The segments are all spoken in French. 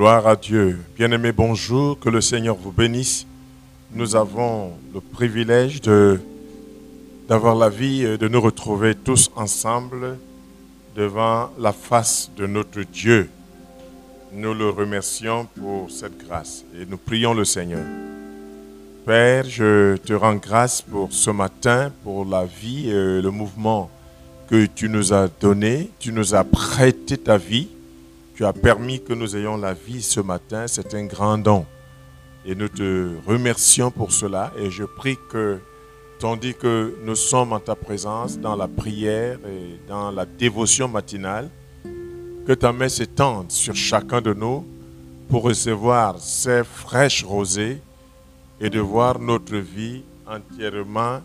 Gloire à Dieu. Bien-aimés, bonjour. Que le Seigneur vous bénisse. Nous avons le privilège d'avoir la vie de nous retrouver tous ensemble devant la face de notre Dieu. Nous le remercions pour cette grâce et nous prions le Seigneur. Père, je te rends grâce pour ce matin, pour la vie et le mouvement que tu nous as donné. Tu nous as prêté ta vie. Tu as permis que nous ayons la vie ce matin. C'est un grand don. Et nous te remercions pour cela. Et je prie que, tandis que nous sommes en ta présence, dans la prière et dans la dévotion matinale, que ta main s'étende sur chacun de nous pour recevoir ces fraîches rosées et de voir notre vie entièrement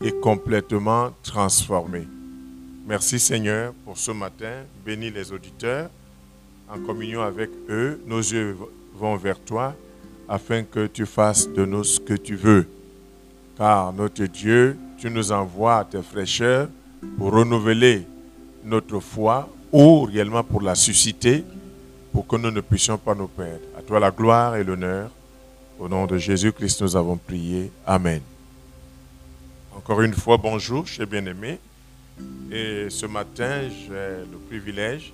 et complètement transformée. Merci Seigneur pour ce matin. Bénis les auditeurs. En communion avec eux, nos yeux vont vers toi afin que tu fasses de nous ce que tu veux. Car notre Dieu, tu nous envoies tes fraîcheurs pour renouveler notre foi ou réellement pour la susciter pour que nous ne puissions pas nous perdre. À toi la gloire et l'honneur. Au nom de Jésus-Christ, nous avons prié. Amen. Encore une fois, bonjour, chers bien-aimés. Et ce matin, j'ai le privilège,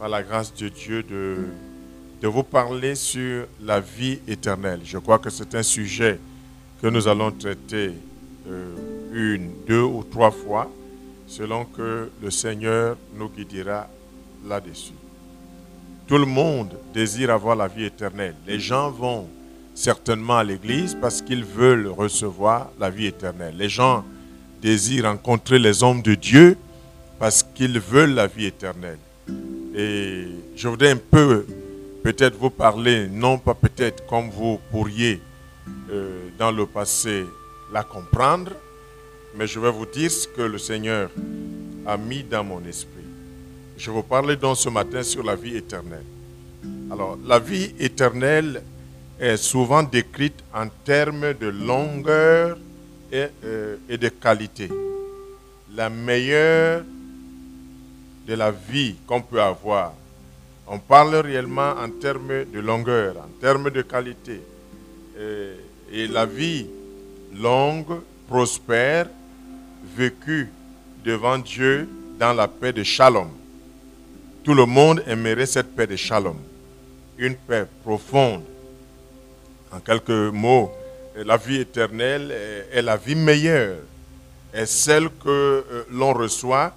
par la grâce de Dieu, de, vous parler sur la vie éternelle. Je crois que c'est un sujet que nous allons traiter euh, une, deux ou trois fois, selon que le Seigneur nous guidera là-dessus. Tout le monde désire avoir la vie éternelle. Les gens vont certainement à l'église parce qu'ils veulent recevoir la vie éternelle. Les gens désirent rencontrer les hommes de Dieu parce qu'ils veulent la vie éternelle. Et je voudrais un peu peut-être vous parler, non pas peut-être comme vous pourriez euh, dans le passé la comprendre, mais je vais vous dire ce que le Seigneur a mis dans mon esprit. Je vous parler donc ce matin sur la vie éternelle. Alors, la vie éternelle est souvent décrite en termes de longueur et, euh, et de qualité. La meilleure de la vie qu'on peut avoir. On parle réellement en termes de longueur, en termes de qualité. Et, la vie longue, prospère, vécue devant Dieu dans la paix de Shalom. Tout le monde aimerait cette paix de Shalom. Une paix profonde. En quelques mots, la vie éternelle est la vie meilleure. Est celle que l'on reçoit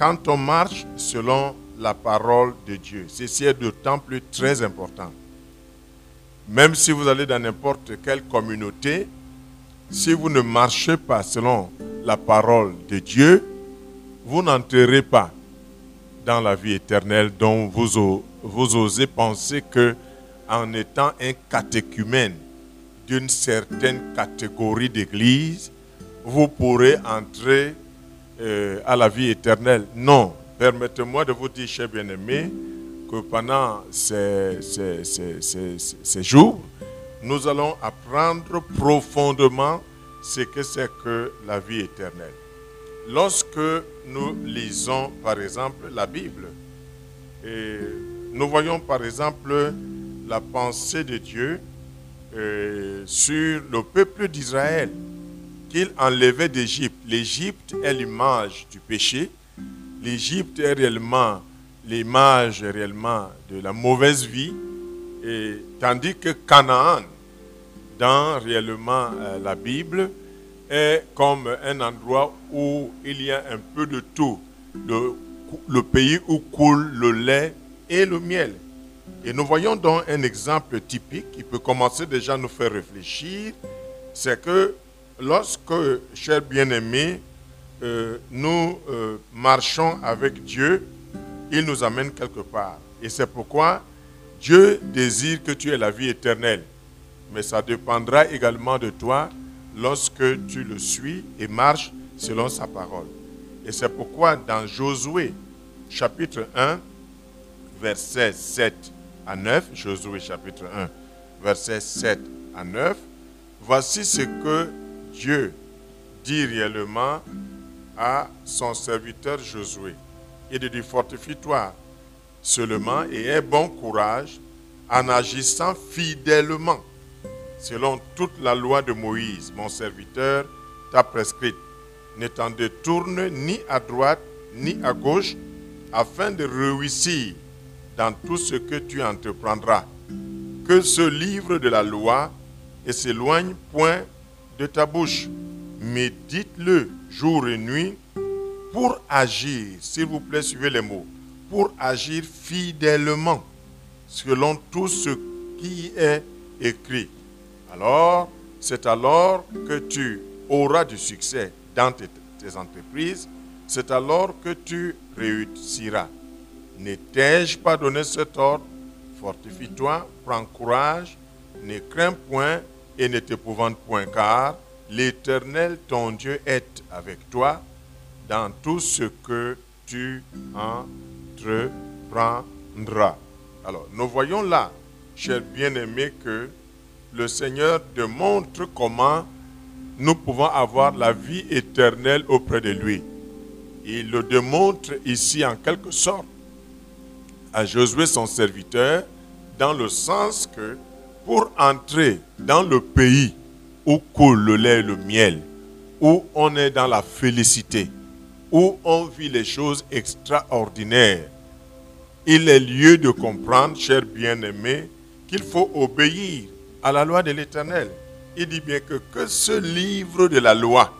quand on marche selon la parole de Dieu. Ceci est d'autant plus très important. Même si vous allez dans n'importe quelle communauté, si vous ne marchez pas selon la parole de Dieu, vous n'entrerez pas dans la vie éternelle dont vous, vous osez penser que en étant un catéchumène d'une certaine catégorie d'église, vous pourrez entrer euh, à la vie éternelle. Non, permettez-moi de vous dire, chers bien-aimés, que pendant ces, jours, nous allons apprendre profondément ce que c'est que la vie éternelle. Lorsque nous lisons, par exemple, la Bible, nous voyons, par exemple, la pensée de Dieu euh, sur le peuple d'Israël qu'il enlevait d'Égypte. L'Égypte est l'image du péché. L'Égypte est réellement l'image réellement de la mauvaise vie. Et, tandis que Canaan, dans réellement euh, la Bible, est comme un endroit où il y a un peu de tout. Le, le pays où coule le lait et le miel. Et nous voyons donc un exemple typique qui peut commencer déjà à nous faire réfléchir. C'est que lorsque, chers bien-aimés, euh, nous euh, marchons avec Dieu, il nous amène quelque part. Et c'est pourquoi Dieu désire que tu aies la vie éternelle. Mais ça dépendra également de toi lorsque tu le suis et marches selon sa parole. Et c'est pourquoi dans Josué chapitre 1, verset 7 à 9, Josué chapitre 1, verset 7 à 9, voici ce que Dieu dit réellement à son serviteur Josué. Il dit, fortifie-toi seulement et aie bon courage en agissant fidèlement, selon toute la loi de Moïse, mon serviteur, t'a prescrite. Ne t'en détourne ni à droite ni à gauche, afin de réussir dans tout ce que tu entreprendras. Que ce livre de la loi ne s'éloigne point de ta bouche. Médite-le jour et nuit pour agir, s'il vous plaît, suivez les mots, pour agir fidèlement selon tout ce qui est écrit. Alors, c'est alors que tu auras du succès dans tes, tes entreprises, c'est alors que tu réussiras. Ne t'ai-je pas donné cet ordre? Fortifie-toi, prends courage, ne crains point et ne t'épouvante point, car l'Éternel, ton Dieu, est avec toi dans tout ce que tu entreprendras. Alors, nous voyons là, chers bien-aimés, que le Seigneur démontre comment nous pouvons avoir la vie éternelle auprès de lui. Il le démontre ici en quelque sorte à Josué son serviteur, dans le sens que pour entrer dans le pays où coule le lait et le miel, où on est dans la félicité, où on vit les choses extraordinaires, il est lieu de comprendre, chers bien-aimés, qu'il faut obéir à la loi de l'Éternel. Il dit bien que, que ce livre de la loi,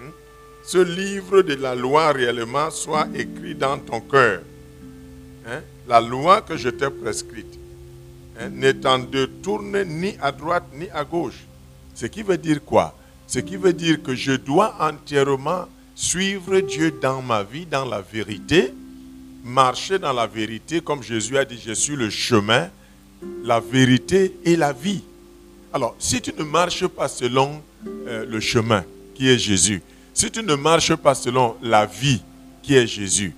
hein, ce livre de la loi réellement soit écrit dans ton cœur. Hein, la loi que je t'ai prescrite, hein, n'étant de tourner ni à droite ni à gauche. Ce qui veut dire quoi? Ce qui veut dire que je dois entièrement suivre Dieu dans ma vie, dans la vérité, marcher dans la vérité, comme Jésus a dit, je suis le chemin, la vérité et la vie. Alors, si tu ne marches pas selon euh, le chemin qui est Jésus, si tu ne marches pas selon la vie qui est Jésus,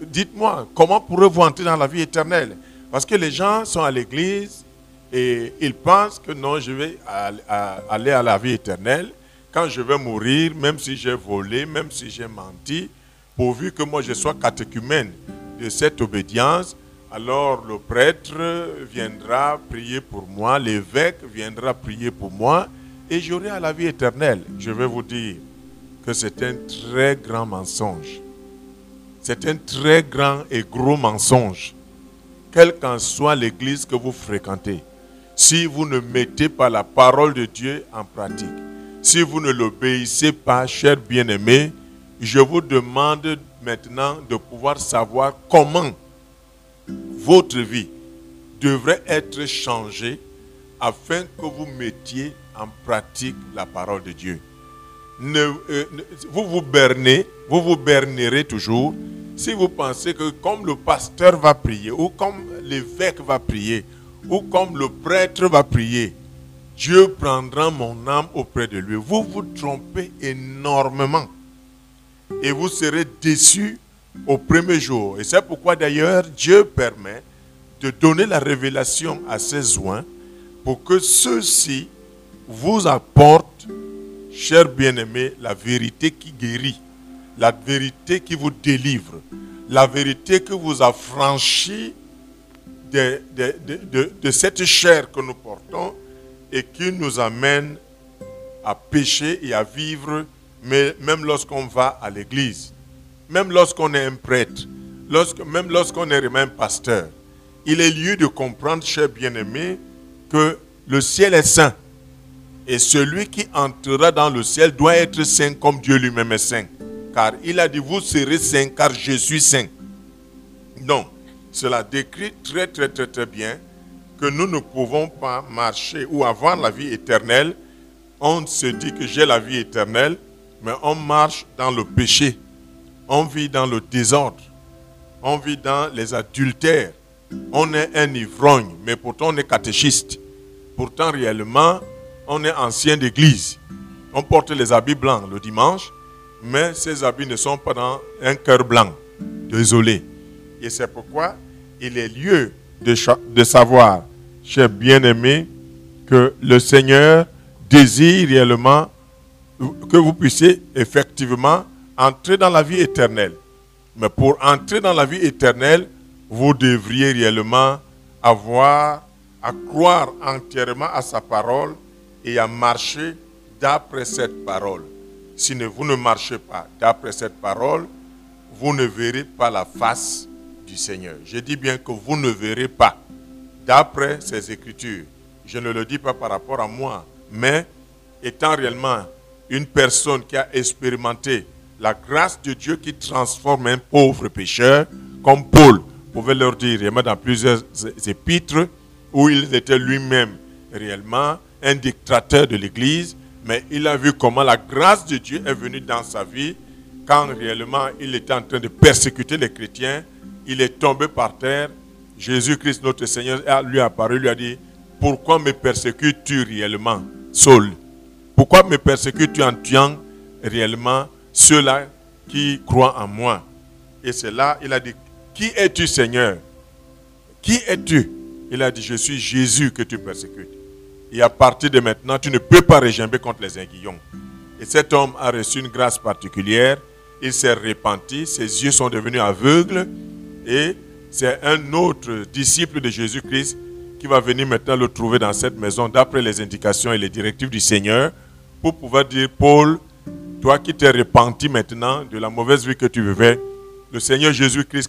dites-moi, comment pourrez-vous entrer dans la vie éternelle? Parce que les gens sont à l'église et ils pensent que non, je vais aller à la vie éternelle. Quand je vais mourir, même si j'ai volé, même si j'ai menti, pourvu que moi je sois catéchumène de cette obédience, alors le prêtre viendra prier pour moi, l'évêque viendra prier pour moi, et j'aurai à la vie éternelle. Je vais vous dire que c'est un très grand mensonge. C'est un très grand et gros mensonge. Quelle qu'en soit l'église que vous fréquentez, si vous ne mettez pas la parole de Dieu en pratique, si vous ne l'obéissez pas, chers bien-aimés, je vous demande maintenant de pouvoir savoir comment votre vie devrait être changée afin que vous mettiez en pratique la parole de Dieu. Euh, vous vous bernez, vous vous bernerez toujours si vous pensez que comme le pasteur va prier, ou comme l'évêque va prier, ou comme le prêtre va prier, Dieu prendra mon âme auprès de lui. Vous vous trompez énormément. Et vous serez déçus au premier jour. Et c'est pourquoi d'ailleurs Dieu permet de donner la révélation à ses oins pour que ceux-ci vous apportent, chers bien-aimés, la vérité qui guérit la vérité qui vous délivre, la vérité qui vous affranchit de, de, cette chair que nous portons et qui nous amène à pécher et à vivre, même lorsqu'on va à l'église, même lorsqu'on est un prêtre, même lorsqu'on est même pasteur. Il est lieu de comprendre, chers bien-aimés, que le ciel est saint. Et celui qui entrera dans le ciel doit être saint comme Dieu lui-même est saint car il a dit, vous serez saint car je suis saint. Donc, cela décrit très très très très bien que nous ne pouvons pas marcher ou avoir la vie éternelle. On se dit que j'ai la vie éternelle, mais on marche dans le péché. On vit dans le désordre. On vit dans les adultères. On est un ivrogne, mais pourtant on est catéchiste. Pourtant, réellement, on est ancien d'église. On porte les habits blancs le dimanche, mais ces habits ne sont pas dans un cœur blanc. Désolé. Et c'est pourquoi il est lieu de, de savoir, chers bien-aimés, que le Seigneur désire réellement que vous puissiez effectivement entrer dans la vie éternelle. Mais pour entrer dans la vie éternelle, vous devriez réellement avoir, à croire entièrement à sa parole et à marcher d'après cette parole. Si vous ne marchez pas d'après cette parole, vous ne verrez pas la face du Seigneur. Je dis bien que vous ne verrez pas d'après ces écritures. Je ne le dis pas par rapport à moi, mais étant réellement une personne qui a expérimenté la grâce de Dieu qui transforme un pauvre pécheur, comme Paul pouvait leur dire, il dans plusieurs épîtres, où il était lui-même réellement un dictateur de l'Église, mais il a vu comment la grâce de Dieu est venue dans sa vie quand réellement il était en train de persécuter les chrétiens. Il est tombé par terre. Jésus-Christ, notre Seigneur, lui a apparu, lui a dit, pourquoi me persécutes-tu réellement, Saul? Pourquoi me persécutes-tu en tuant réellement ceux-là qui croient en moi? Et c'est là, il a dit, qui es-tu Seigneur? Qui es-tu? Il a dit, je suis Jésus que tu persécutes. Et à partir de maintenant, tu ne peux pas régimber contre les aiguillons. Et cet homme a reçu une grâce particulière. Il s'est repenti, ses yeux sont devenus aveugles. Et c'est un autre disciple de Jésus-Christ qui va venir maintenant le trouver dans cette maison d'après les indications et les directives du Seigneur pour pouvoir dire, Paul, toi qui t'es repenti maintenant de la mauvaise vie que tu vivais, le Seigneur Jésus-Christ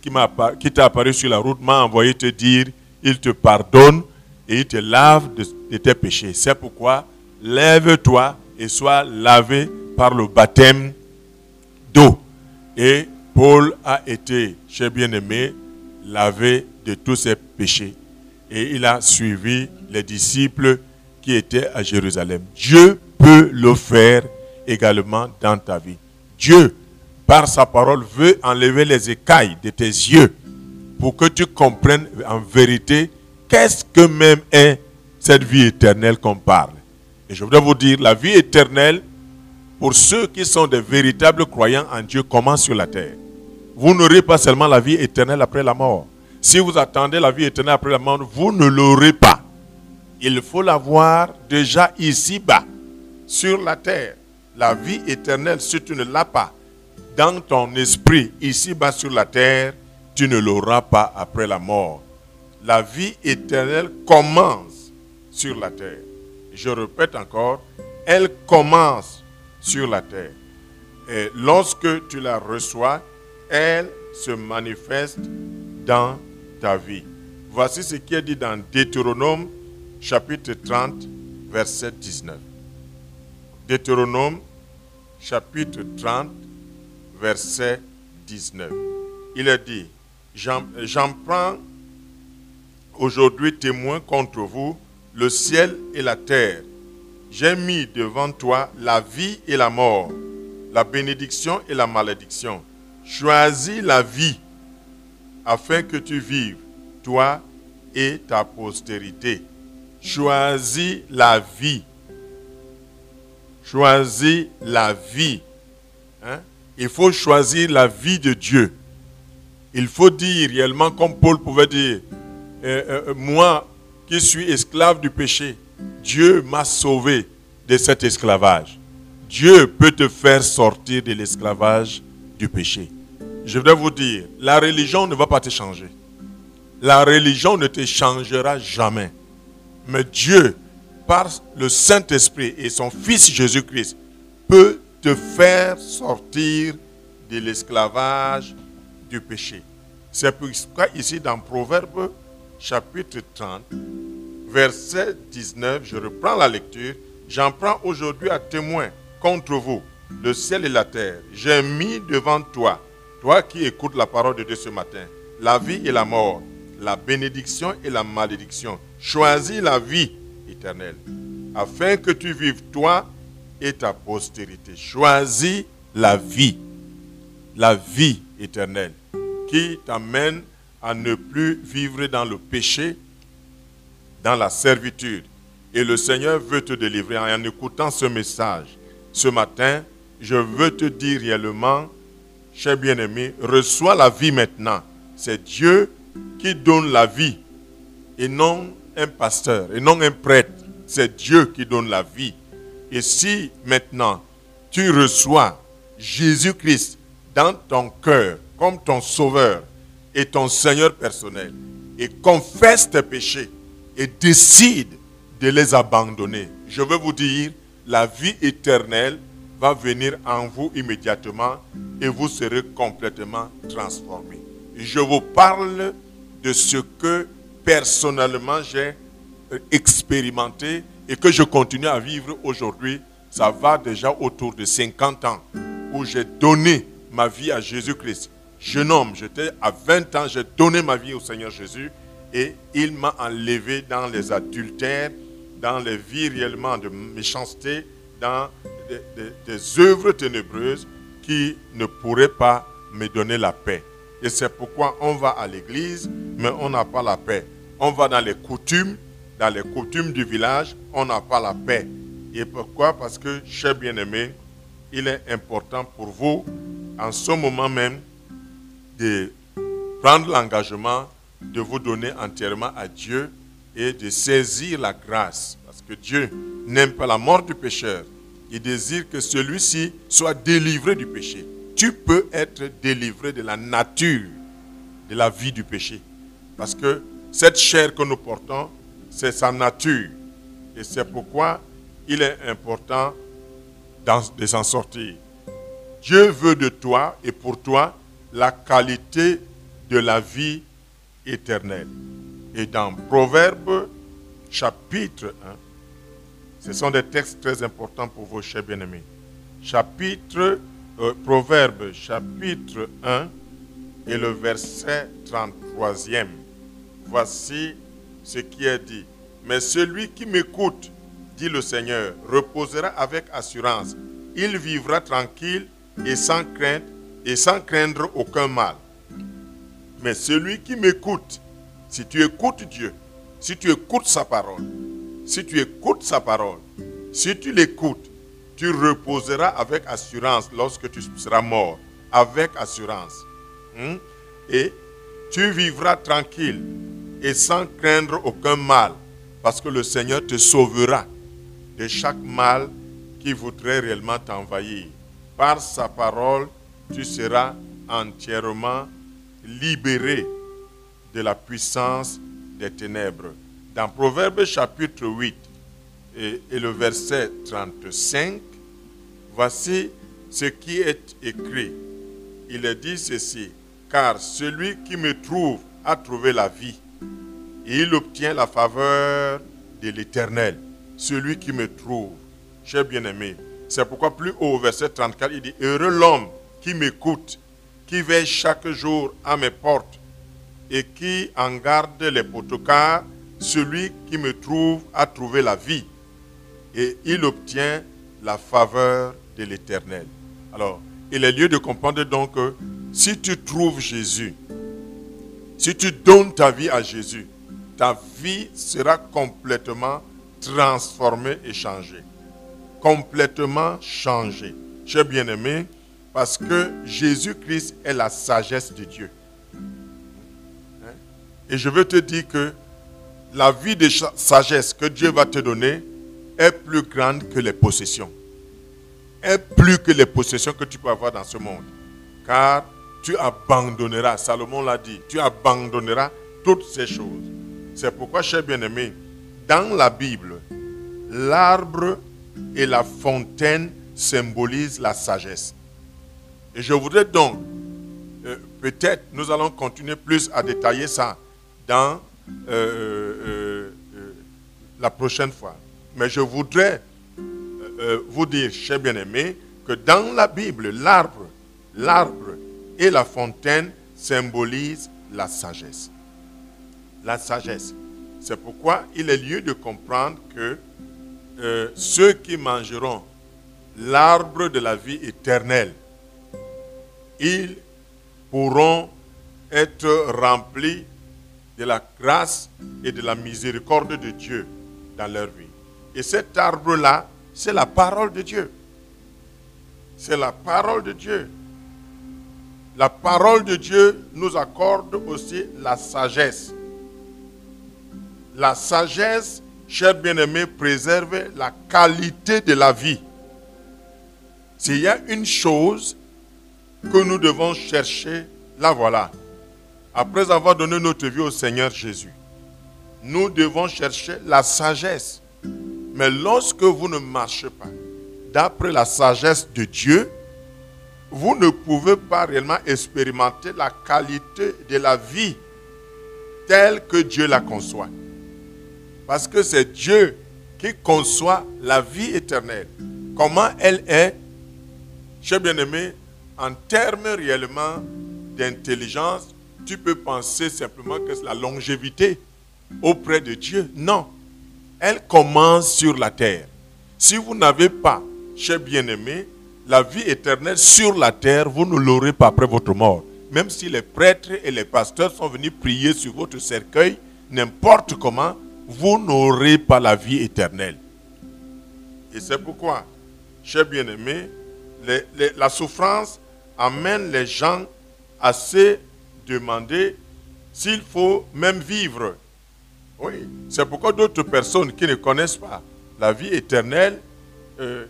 qui t'a apparu sur la route m'a envoyé te dire, il te pardonne et il te lave de, tes péchés. C'est pourquoi lève-toi et sois lavé par le baptême d'eau. Et Paul a été, cher bien-aimé, lavé de tous ses péchés. Et il a suivi les disciples qui étaient à Jérusalem. Dieu peut le faire également dans ta vie. Dieu par sa parole, veut enlever les écailles de tes yeux pour que tu comprennes en vérité qu'est-ce que même est cette vie éternelle qu'on parle? Et je voudrais vous dire, la vie éternelle, pour ceux qui sont des véritables croyants en Dieu, commence sur la terre. Vous n'aurez pas seulement la vie éternelle après la mort. Si vous attendez la vie éternelle après la mort, vous ne l'aurez pas. Il faut l'avoir déjà ici-bas, sur la terre. La vie éternelle, si tu ne l'as pas, dans ton esprit, ici-bas sur la terre, tu ne l'auras pas après la mort. La vie éternelle commence sur la terre. Je répète encore, elle commence sur la terre. Et lorsque tu la reçois, elle se manifeste dans ta vie. Voici ce qui est dit dans Deutéronome chapitre 30, verset 19. Deutéronome chapitre 30, verset 19. Il est dit, j'en prends aujourd'hui témoin contre vous, le ciel et la terre. J'ai mis devant toi la vie et la mort, la bénédiction et la malédiction. Choisis la vie afin que tu vives, toi et ta postérité. Choisis la vie. Choisis la vie. Hein? il faut choisir la vie de Dieu. Il faut dire réellement, comme Paul pouvait dire, euh, euh, moi qui suis esclave du péché, Dieu m'a sauvé de cet esclavage. Dieu peut te faire sortir de l'esclavage du péché. Je voudrais vous dire, la religion ne va pas te changer. La religion ne te changera jamais. Mais Dieu, par le Saint-Esprit et son Fils Jésus-Christ, peut te faire sortir de l'esclavage du péché. C'est pourquoi ici dans Proverbe chapitre 30, verset 19, je reprends la lecture, j'en prends aujourd'hui à témoin contre vous, le ciel et la terre. J'ai mis devant toi, toi qui écoutes la parole de Dieu ce matin, la vie et la mort, la bénédiction et la malédiction. Choisis la vie éternelle, afin que tu vives toi et ta postérité. Choisis la vie, la vie éternelle, qui t'amène à ne plus vivre dans le péché, dans la servitude. Et le Seigneur veut te délivrer. En écoutant ce message ce matin, je veux te dire réellement, cher bien-aimé, reçois la vie maintenant. C'est Dieu qui donne la vie et non un pasteur et non un prêtre. C'est Dieu qui donne la vie. Et si maintenant tu reçois Jésus-Christ dans ton cœur comme ton sauveur et ton Seigneur personnel, et confesse tes péchés et décide de les abandonner, je veux vous dire, la vie éternelle va venir en vous immédiatement et vous serez complètement transformé. Je vous parle de ce que personnellement j'ai expérimenté et que je continue à vivre aujourd'hui. Ça va déjà autour de 50 ans où j'ai donné ma vie à Jésus-Christ. Jeune homme, j'étais à 20 ans, j'ai donné ma vie au Seigneur Jésus et il m'a enlevé dans les adultères, dans les vies réellement de méchanceté, dans des, œuvres ténébreuses qui ne pourraient pas me donner la paix. Et c'est pourquoi on va à l'église, mais on n'a pas la paix. On va dans les coutumes, dans les coutumes du village, on n'a pas la paix. Et pourquoi? Parce que, cher bien-aimé, il est important pour vous, en ce moment même, de prendre l'engagement de vous donner entièrement à Dieu et de saisir la grâce. Parce que Dieu n'aime pas la mort du pécheur. Il désire que celui-ci soit délivré du péché. Tu peux être délivré de la nature de la vie du péché. Parce que cette chair que nous portons, c'est sa nature. Et c'est pourquoi il est important de s'en sortir. Dieu veut de toi et pour toi la qualité de la vie éternelle. Et dans Proverbe chapitre 1, ce sont des textes très importants pour vos chers bien-aimés. Chapitre, euh, Proverbe chapitre 1 et le verset 33e. Voici ce qui est dit. Mais celui qui m'écoute, dit le Seigneur, reposera avec assurance. Il vivra tranquille et sans crainte et sans craindre aucun mal. Mais celui qui m'écoute, si tu écoutes Dieu, si tu écoutes sa parole, si tu écoutes sa parole, si tu l'écoutes, tu reposeras avec assurance lorsque tu seras mort, avec assurance. Hmm? Et tu vivras tranquille et sans craindre aucun mal, parce que le Seigneur te sauvera de chaque mal qui voudrait réellement t'envahir. Par sa parole, tu seras entièrement libéré de la puissance des ténèbres. Dans Proverbe chapitre 8 et, le verset 35, voici ce qui est écrit. Il est dit ceci, car celui qui me trouve a trouvé la vie et il obtient la faveur de l'Éternel. Celui qui me trouve, cher bien-aimé. C'est pourquoi plus haut, verset 34, il dit, Heureux l'homme qui m'écoute, qui veille chaque jour à mes portes et qui en garde les car celui qui me trouve a trouvé la vie et il obtient la faveur de l'Éternel. Alors, il est lieu de comprendre donc que si tu trouves Jésus, si tu donnes ta vie à Jésus, ta vie sera complètement transformée et changée. Complètement changée. Cher bien-aimé, parce que Jésus-Christ est la sagesse de Dieu. Hein? Et je veux te dire que la vie de sagesse que Dieu va te donner est plus grande que les possessions. Est plus que les possessions que tu peux avoir dans ce monde. Car tu abandonneras, Salomon l'a dit, tu abandonneras toutes ces choses. C'est pourquoi, cher bien-aimé, dans la Bible, l'arbre et la fontaine symbolisent la sagesse. Et je voudrais donc, euh, peut-être, nous allons continuer plus à détailler ça dans euh, euh, la prochaine fois. Mais je voudrais vous dire, cher bien-aimé, que dans la Bible, l'arbre, l'arbre et la fontaine symbolisent la sagesse la sagesse. C'est pourquoi il est lieu de comprendre que ceux qui mangeront l'arbre de la vie éternelle, ils pourront être remplis de la grâce et de la miséricorde de Dieu dans leur vie. Et cet arbre-là, c'est la parole de Dieu. C'est la parole de Dieu. La parole de Dieu nous accorde aussi la sagesse. La sagesse, cher bien-aimé, préserve la qualité de la vie. S'il y a une chose que nous devons chercher, la voilà. après avoir donné notre vie au Seigneur Jésus, nous devons chercher la sagesse. Mais lorsque vous ne marchez pas d'après la sagesse de Dieu, vous ne pouvez pas réellement expérimenter la qualité de la vie telle que Dieu la conçoit. Parce que c'est Dieu qui conçoit la vie éternelle. Comment elle est, cher bien-aimé, en termes réellement d'intelligence, tu peux penser simplement que c'est la longévité auprès de Dieu. Non. Elle commence sur la terre. Si vous n'avez pas, cher bien-aimé, la vie éternelle sur la terre, vous ne l'aurez pas après votre mort. Même si les prêtres et les pasteurs sont venus prier sur votre cercueil, n'importe comment, vous n'aurez pas la vie éternelle. Et c'est pourquoi, cher bien-aimé, la souffrance amène les gens à se demander s'il faut même vivre. Oui, c'est pourquoi d'autres personnes qui ne connaissent pas la vie éternelle, euh,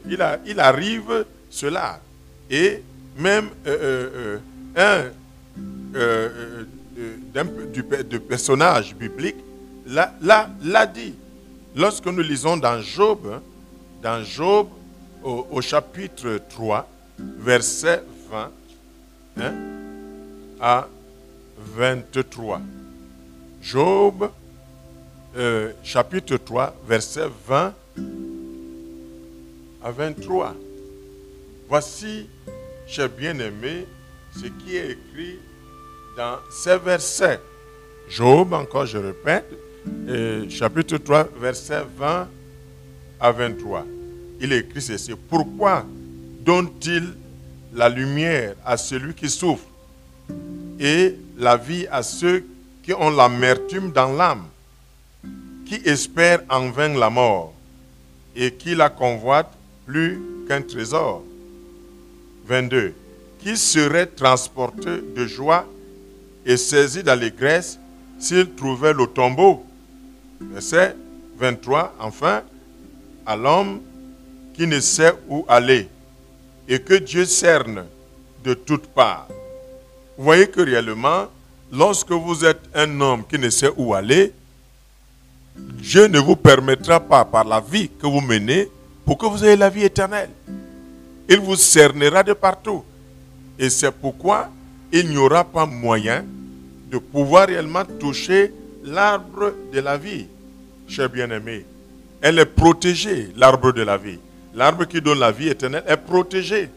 il, arrive cela. Et même euh, euh, un personnage biblique l'a dit. Lorsque nous lisons dans Job, hein, dans Job au, chapitre 3, verset 20 hein, à 23. Job, euh, chapitre 3, verset 20 à 23. Voici, cher bien-aimé, ce qui est écrit dans ces versets. Job, encore je répète, chapitre 3, verset 20 à 23. Il écrit ceci. Pourquoi donne-t-il la lumière à celui qui souffre et la vie à ceux qui ont l'amertume dans l'âme, qui espèrent en vain la mort et qui la convoitent plus qu'un trésor. 22. Qui serait transporté de joie et saisi d'allégresse s'il trouvait le tombeau? Verset 23, enfin, à l'homme qui ne sait où aller et que Dieu cerne de toutes parts. Vous voyez que réellement, lorsque vous êtes un homme qui ne sait où aller, Dieu ne vous permettra pas par la vie que vous menez pour que vous ayez la vie éternelle. Il vous cernera de partout. Et c'est pourquoi il n'y aura pas moyen de pouvoir réellement toucher l'arbre de la vie, cher bien-aimé. Elle est protégée, l'arbre de la vie. L'arbre qui donne la vie éternelle est protégé.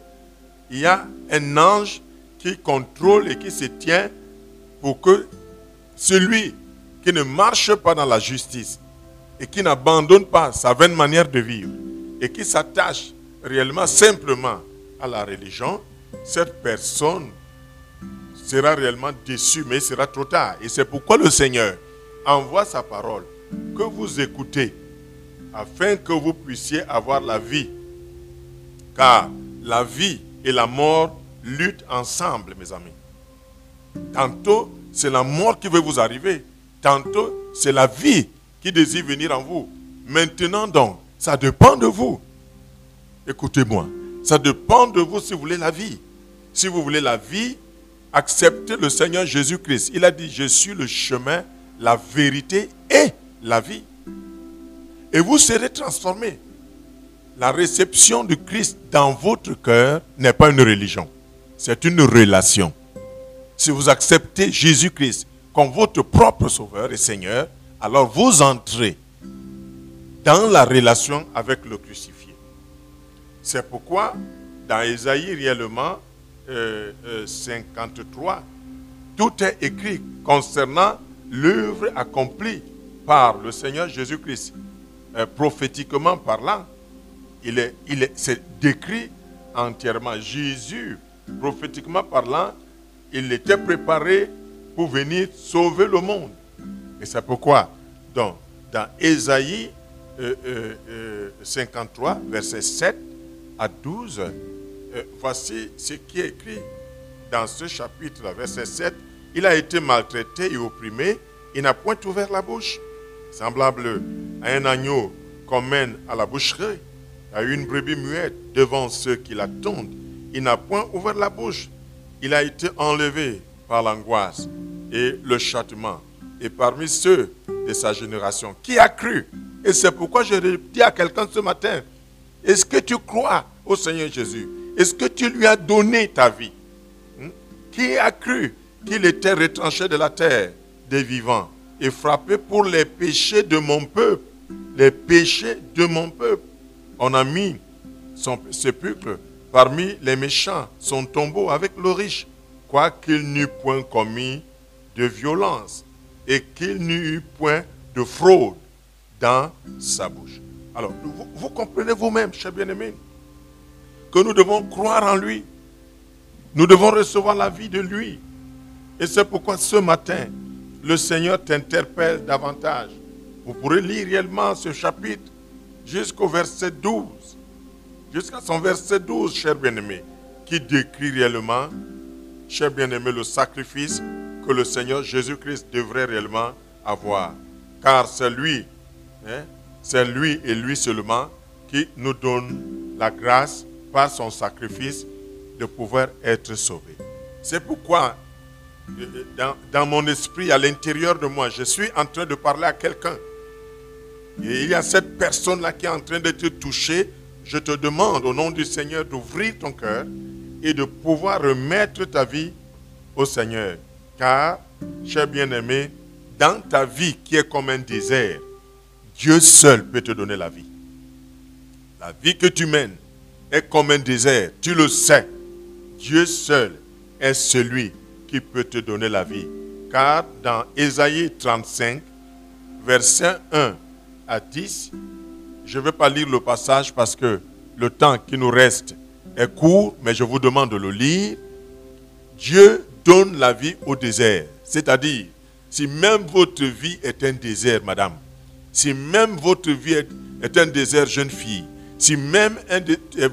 Il y a un ange qui contrôle et qui se tient pour que celui qui ne marche pas dans la justice et qui n'abandonne pas sa vaine manière de vivre et qui s'attache réellement simplement à la religion, cette personne sera réellement déçue, mais il sera trop tard. Et c'est pourquoi le Seigneur envoie sa parole que vous écoutez afin que vous puissiez avoir la vie. Car la vie et la mort luttent ensemble, mes amis. Tantôt, c'est la mort qui veut vous arriver. Tantôt, c'est la vie qui désire venir en vous. Maintenant donc, ça dépend de vous. Écoutez-moi, ça dépend de vous si vous voulez la vie. Si vous voulez la vie, acceptez le Seigneur Jésus-Christ. Il a dit, je suis le chemin, la vérité et la vie. Et vous serez transformés. La réception du Christ dans votre cœur n'est pas une religion, c'est une relation. Si vous acceptez Jésus-Christ comme votre propre Sauveur et Seigneur, alors vous entrez dans la relation avec le crucifié. C'est pourquoi dans Ésaïe réellement 53, euh, euh, tout est écrit concernant l'œuvre accomplie par le Seigneur Jésus-Christ, euh, prophétiquement parlant. Il est, il est, décrit entièrement. Jésus, prophétiquement parlant, il était préparé pour venir sauver le monde. Et c'est pourquoi, dans Ésaïe 53, verset 7 à 12, euh, voici ce qui est écrit dans ce chapitre, verset 7. Il a été maltraité et opprimé, il n'a point ouvert la bouche, semblable à un agneau qu'on mène à la boucherie, à une brebis muette devant ceux qui l'attendent. Il n'a point ouvert la bouche. Il a été enlevé par l'angoisse et le châtiment. Et parmi ceux de sa génération, qui a cru Et c'est pourquoi je dis à quelqu'un ce matin, est-ce que tu crois au Seigneur Jésus? Est-ce que tu lui as donné ta vie? Hmm? Qui a cru qu'il était retranché de la terre des vivants? Et frappé pour les péchés de mon peuple Les péchés de mon peuple. On a mis son sépulcre parmi les méchants, son tombeau avec le riche, quoiqu'il n'eût point commis de violence et qu'il n'eût point de fraude dans sa bouche. Alors, vous, comprenez vous-même, chers bien-aimés, que nous devons croire en lui. Nous devons recevoir la vie de lui. Et c'est pourquoi ce matin, le Seigneur t'interpelle davantage. Vous pourrez lire réellement ce chapitre jusqu'au verset 12. Jusqu'à son verset 12, cher bien-aimé, qui décrit réellement, cher bien-aimé, le sacrifice que le Seigneur Jésus-Christ devrait réellement avoir. Car c'est lui, hein, c'est lui et lui seulement qui nous donne la grâce par son sacrifice de pouvoir être sauvés. C'est pourquoi, dans, dans, mon esprit, à l'intérieur de moi, je suis en train de parler à quelqu'un. Et il y a cette personne-là qui est en train de te toucher. Je te demande au nom du Seigneur d'ouvrir ton cœur et de pouvoir remettre ta vie au Seigneur. Car, cher bien-aimé, dans ta vie qui est comme un désert, Dieu seul peut te donner la vie. La vie que tu mènes est comme un désert, tu le sais. Dieu seul est celui qui peut te donner la vie. Car dans Ésaïe 35, verset 1 à 10, je ne vais pas lire le passage parce que le temps qui nous reste est court, mais je vous demande de le lire. Dieu donne la vie au désert. C'est-à-dire, si même votre vie est un désert, madame, si même votre vie est, un désert, jeune fille, si même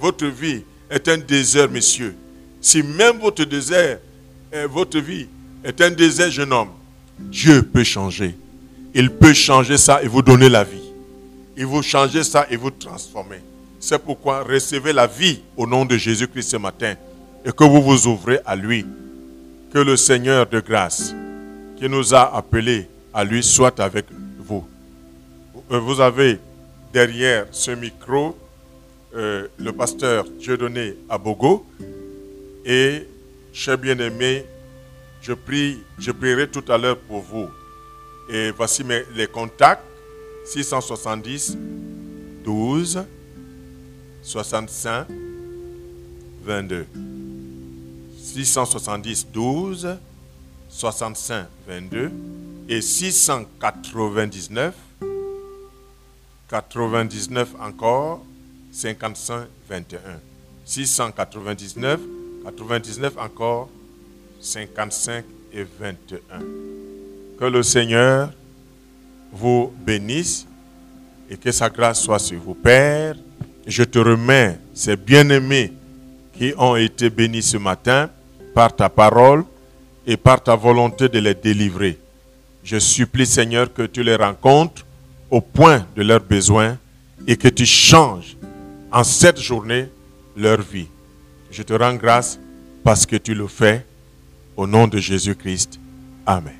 votre vie est un désert, monsieur, si même votre désert, votre vie est un désert, jeune homme, Dieu peut changer. Il peut changer ça et vous donner la vie. Il vous changer ça et vous transformer. C'est pourquoi recevez la vie au nom de Jésus-Christ ce matin et que vous vous ouvrez à lui que le Seigneur de grâce qui nous a appelés à lui soit avec vous. Euh, vous avez derrière ce micro euh, le pasteur Dieudonné Abogo et, cher bien-aimé, je prie, je prierai tout à l'heure pour vous. Et voici mes, les contacts 670 12 65 22. 670 12 65 22 et 699 99 encore 55 21. 699 99 encore 55 et 21. Que le Seigneur vous bénisse et que sa grâce soit sur vous. Père, je te remets ces bien-aimés qui ont été bénis ce matin par ta parole et par ta volonté de les délivrer. Je supplie, Seigneur, que tu les rencontres au point de leurs besoins et que tu changes en cette journée leur vie. Je te rends grâce parce que tu le fais au nom de Jésus-Christ. Amen.